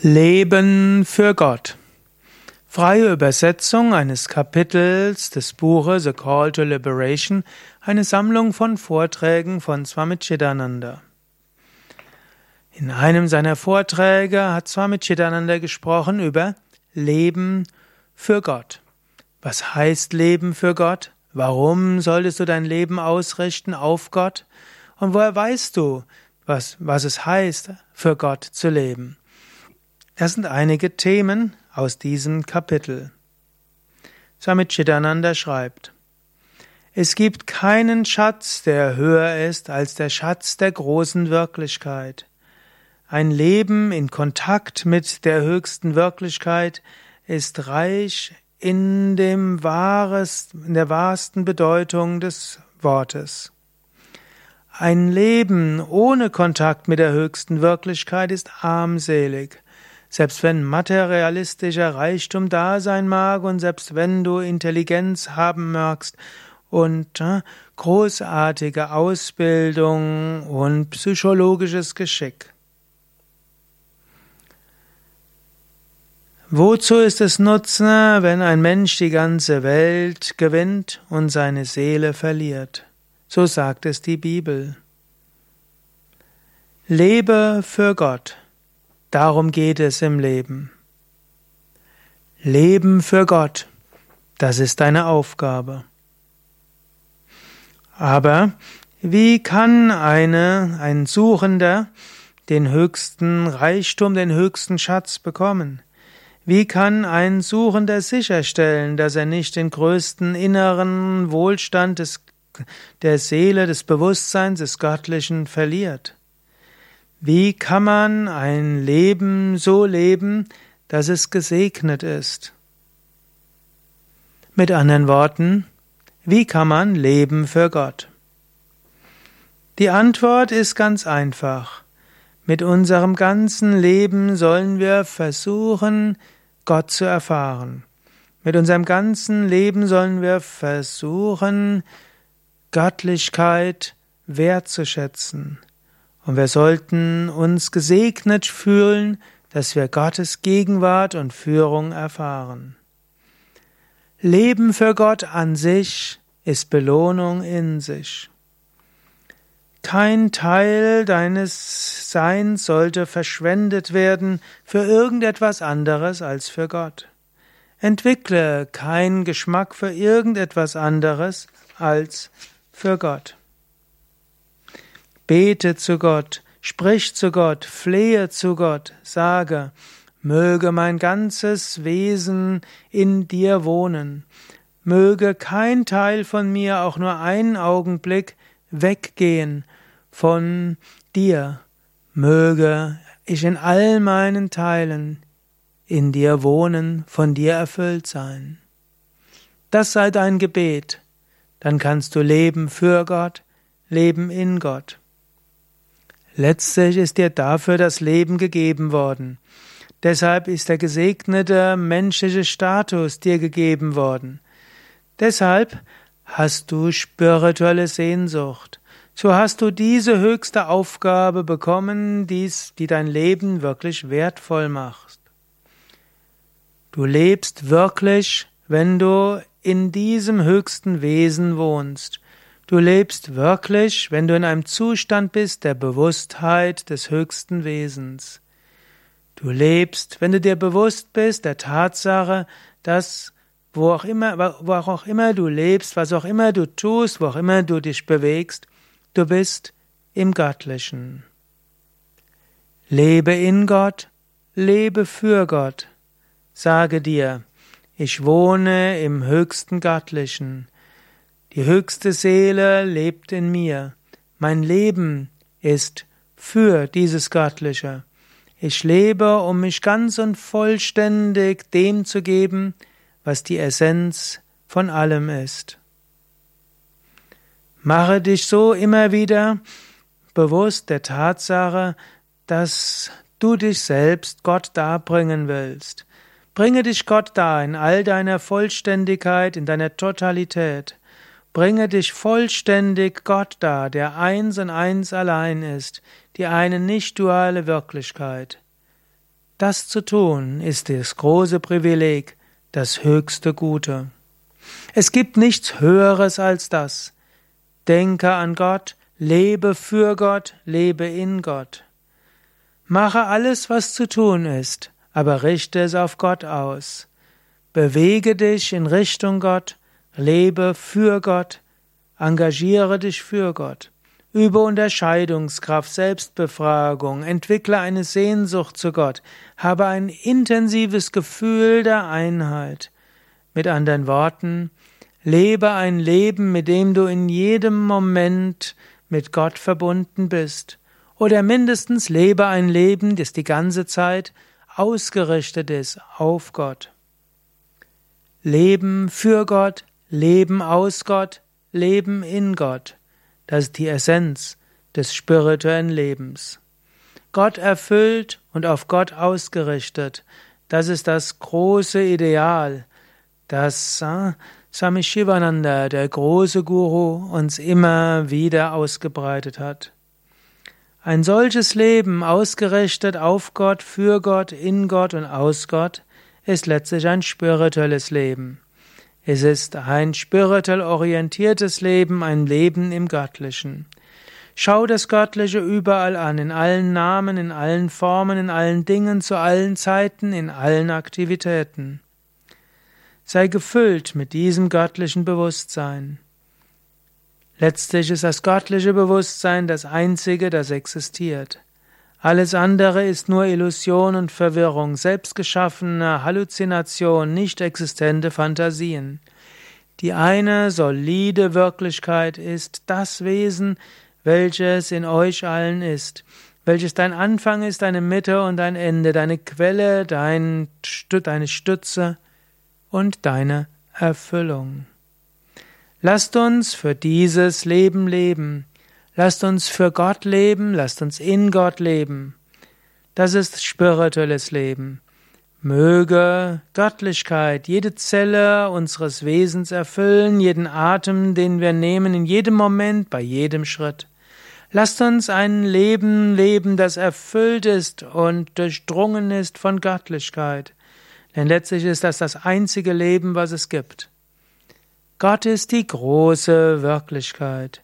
Leben für Gott. Freie Übersetzung eines Kapitels des Buches A Call to Liberation, eine Sammlung von Vorträgen von Swami Chidananda. In einem seiner Vorträge hat Swami Chidananda gesprochen über Leben für Gott. Was heißt Leben für Gott? Warum solltest du dein Leben ausrichten auf Gott? Und woher weißt du, was, was es heißt, für Gott zu leben? Das sind einige Themen aus diesem Kapitel. Swami Chidananda schreibt, es gibt keinen Schatz, der höher ist als der Schatz der großen Wirklichkeit. Ein Leben in Kontakt mit der höchsten Wirklichkeit ist reich in dem wahres, in der wahrsten Bedeutung des Wortes. Ein Leben ohne Kontakt mit der höchsten Wirklichkeit ist armselig. Selbst wenn materialistischer Reichtum da sein mag und selbst wenn du Intelligenz haben magst und äh, großartige Ausbildung und psychologisches Geschick. Wozu ist es Nutzen, wenn ein Mensch die ganze Welt gewinnt und seine Seele verliert? So sagt es die Bibel. Lebe für Gott. Darum geht es im Leben. Leben für Gott, das ist deine Aufgabe. Aber wie kann eine, ein Suchender den höchsten Reichtum, den höchsten Schatz bekommen? Wie kann ein Suchender sicherstellen, dass er nicht den größten inneren Wohlstand des, der Seele, des Bewusstseins, des Göttlichen verliert? Wie kann man ein Leben so leben, dass es gesegnet ist? Mit anderen Worten, wie kann man leben für Gott? Die Antwort ist ganz einfach. Mit unserem ganzen Leben sollen wir versuchen, Gott zu erfahren. Mit unserem ganzen Leben sollen wir versuchen, Göttlichkeit wertzuschätzen. Und wir sollten uns gesegnet fühlen, dass wir Gottes Gegenwart und Führung erfahren. Leben für Gott an sich ist Belohnung in sich. Kein Teil deines Seins sollte verschwendet werden für irgendetwas anderes als für Gott. Entwickle keinen Geschmack für irgendetwas anderes als für Gott. Bete zu Gott, sprich zu Gott, flehe zu Gott, sage, möge mein ganzes Wesen in dir wohnen, möge kein Teil von mir auch nur einen Augenblick weggehen von dir, möge ich in all meinen Teilen in dir wohnen, von dir erfüllt sein. Das sei dein Gebet, dann kannst du leben für Gott, leben in Gott. Letztlich ist dir dafür das Leben gegeben worden. Deshalb ist der gesegnete menschliche Status dir gegeben worden. Deshalb hast du spirituelle Sehnsucht. So hast du diese höchste Aufgabe bekommen, dies, die dein Leben wirklich wertvoll macht. Du lebst wirklich, wenn du in diesem höchsten Wesen wohnst. Du lebst wirklich, wenn du in einem Zustand bist der Bewusstheit des höchsten Wesens. Du lebst, wenn du dir bewusst bist der Tatsache, dass wo auch immer, wo auch immer du lebst, was auch immer du tust, wo auch immer du dich bewegst, du bist im Göttlichen. Lebe in Gott, lebe für Gott. Sage dir, ich wohne im höchsten Göttlichen. Die höchste Seele lebt in mir. Mein Leben ist für dieses Göttliche. Ich lebe, um mich ganz und vollständig dem zu geben, was die Essenz von allem ist. Mache dich so immer wieder bewusst der Tatsache, dass du dich selbst Gott darbringen willst. Bringe dich Gott da in all deiner Vollständigkeit, in deiner Totalität. Bringe dich vollständig Gott dar, der eins und eins allein ist, die eine nicht duale Wirklichkeit. Das zu tun ist das große Privileg, das höchste Gute. Es gibt nichts Höheres als das. Denke an Gott, lebe für Gott, lebe in Gott. Mache alles, was zu tun ist, aber richte es auf Gott aus. Bewege dich in Richtung Gott, lebe für Gott, engagiere dich für Gott. Übe Unterscheidungskraft, Selbstbefragung, entwickle eine Sehnsucht zu Gott, habe ein intensives Gefühl der Einheit. Mit anderen Worten, lebe ein Leben, mit dem du in jedem Moment mit Gott verbunden bist. Oder mindestens lebe ein Leben, das die ganze Zeit ausgerichtet ist auf Gott. Leben für Gott, Leben aus Gott, Leben in Gott. Das ist die Essenz des spirituellen Lebens. Gott erfüllt und auf Gott ausgerichtet. Das ist das große Ideal, das äh, Swami Shivananda, der große Guru, uns immer wieder ausgebreitet hat. Ein solches Leben, ausgerichtet auf Gott, für Gott, in Gott und aus Gott, ist letztlich ein spirituelles Leben. Es ist ein spirituell orientiertes Leben, ein Leben im Göttlichen. Schau das Göttliche überall an, in allen Namen, in allen Formen, in allen Dingen, zu allen Zeiten, in allen Aktivitäten. Sei gefüllt mit diesem göttlichen Bewusstsein. Letztlich ist das göttliche Bewusstsein das einzige, das existiert. Alles andere ist nur Illusion und Verwirrung, selbstgeschaffene Halluzination, nicht existente Fantasien. Die eine solide Wirklichkeit ist das Wesen, welches in euch allen ist, welches dein Anfang ist, deine Mitte und dein Ende, deine Quelle, dein, deine Stütze und deine Erfüllung. Lasst uns für dieses Leben leben, Lasst uns für Gott leben, lasst uns in Gott leben. Das ist spirituelles Leben. Möge Göttlichkeit jede Zelle unseres Wesens erfüllen, jeden Atem, den wir nehmen, in jedem Moment, bei jedem Schritt. Lasst uns ein Leben leben, das erfüllt ist und durchdrungen ist von Göttlichkeit. Denn letztlich ist das das einzige Leben, was es gibt. Gott ist die große Wirklichkeit.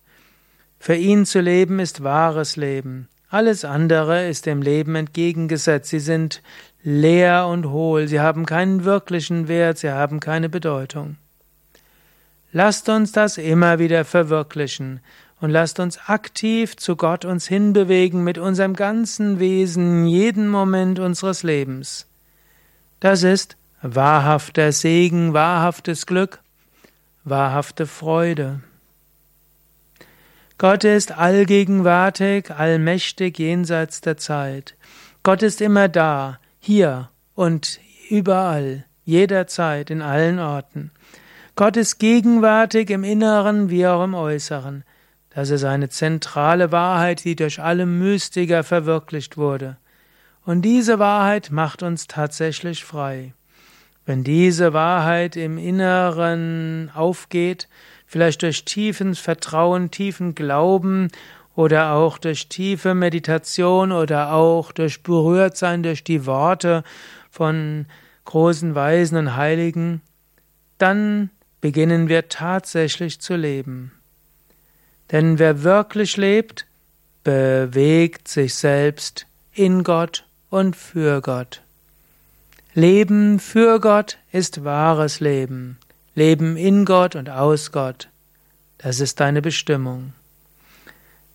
Für ihn zu leben ist wahres Leben. Alles andere ist dem Leben entgegengesetzt. Sie sind leer und hohl. Sie haben keinen wirklichen Wert. Sie haben keine Bedeutung. Lasst uns das immer wieder verwirklichen und lasst uns aktiv zu Gott uns hinbewegen mit unserem ganzen Wesen, jeden Moment unseres Lebens. Das ist wahrhafter Segen, wahrhaftes Glück, wahrhafte Freude. Gott ist allgegenwärtig, allmächtig jenseits der Zeit. Gott ist immer da, hier und überall, jederzeit, in allen Orten. Gott ist gegenwärtig im Inneren wie auch im Äußeren. Das ist eine zentrale Wahrheit, die durch alle Mystiker verwirklicht wurde. Und diese Wahrheit macht uns tatsächlich frei. Wenn diese Wahrheit im Inneren aufgeht, vielleicht durch tiefen Vertrauen, tiefen Glauben oder auch durch tiefe Meditation oder auch durch Berührtsein durch die Worte von großen Weisen und Heiligen, dann beginnen wir tatsächlich zu leben. Denn wer wirklich lebt, bewegt sich selbst in Gott und für Gott. Leben für Gott ist wahres Leben. Leben in Gott und aus Gott. Das ist deine Bestimmung.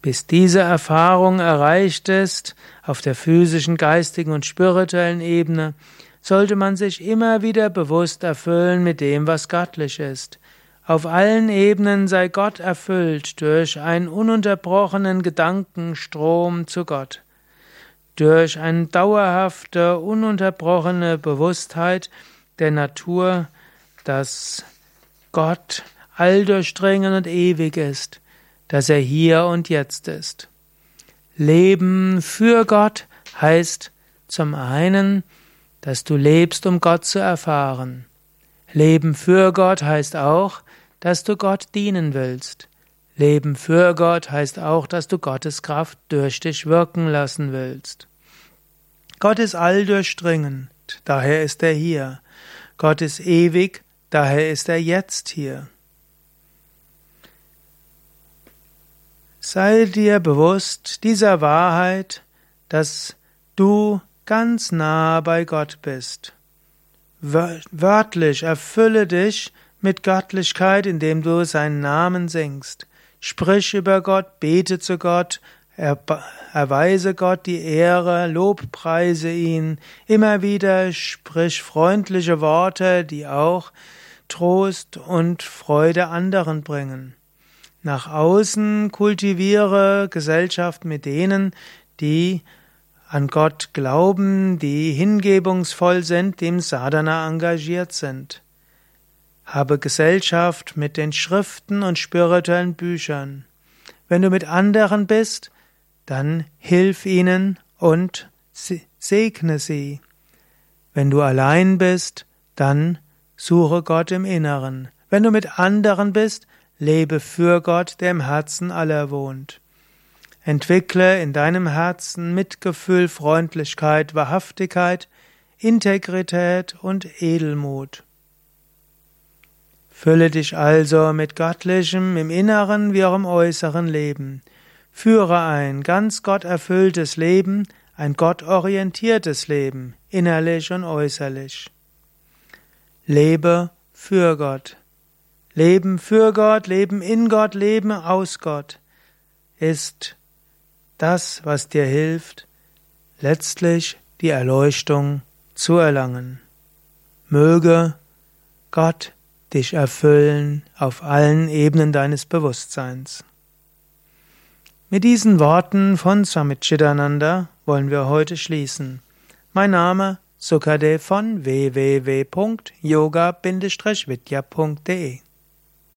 Bis diese Erfahrung erreicht ist, auf der physischen, geistigen und spirituellen Ebene, sollte man sich immer wieder bewusst erfüllen mit dem, was göttlich ist. Auf allen Ebenen sei Gott erfüllt durch einen ununterbrochenen Gedankenstrom zu Gott, durch eine dauerhafte, ununterbrochene Bewusstheit der Natur, dass Gott alldurchdringend und ewig ist, dass er hier und jetzt ist. Leben für Gott heißt zum einen, dass du lebst, um Gott zu erfahren. Leben für Gott heißt auch, dass du Gott dienen willst. Leben für Gott heißt auch, dass du Gottes Kraft durch dich wirken lassen willst. Gott ist alldurchdringend, daher ist er hier. Gott ist ewig, daher ist er jetzt hier. Sei dir bewusst dieser Wahrheit, dass du ganz nah bei Gott bist. Wörtlich erfülle dich mit Göttlichkeit, indem du seinen Namen singst. Sprich über Gott, bete zu Gott, erweise Gott die Ehre, lobpreise ihn, immer wieder sprich freundliche Worte, die auch Trost und Freude anderen bringen. Nach außen kultiviere Gesellschaft mit denen, die an Gott glauben, die hingebungsvoll sind, dem Sadhana engagiert sind. Habe Gesellschaft mit den Schriften und spirituellen Büchern. Wenn du mit anderen bist, dann hilf ihnen und segne sie. Wenn du allein bist, dann suche Gott im Inneren. Wenn du mit anderen bist, lebe für Gott, der im Herzen aller wohnt. Entwickle in deinem Herzen Mitgefühl, Freundlichkeit, Wahrhaftigkeit, Integrität und Edelmut. Fülle dich also mit Göttlichem im inneren wie auch im äußeren Leben. Führe ein ganz gotterfülltes Leben, ein gottorientiertes Leben, innerlich und äußerlich. Lebe für Gott. Leben für Gott, Leben in Gott, Leben aus Gott ist das, was dir hilft, letztlich die Erleuchtung zu erlangen. Möge Gott dich erfüllen auf allen Ebenen deines Bewusstseins. Mit diesen Worten von Swami Chidananda wollen wir heute schließen. Mein Name Sukade von www.yoga-vidya.de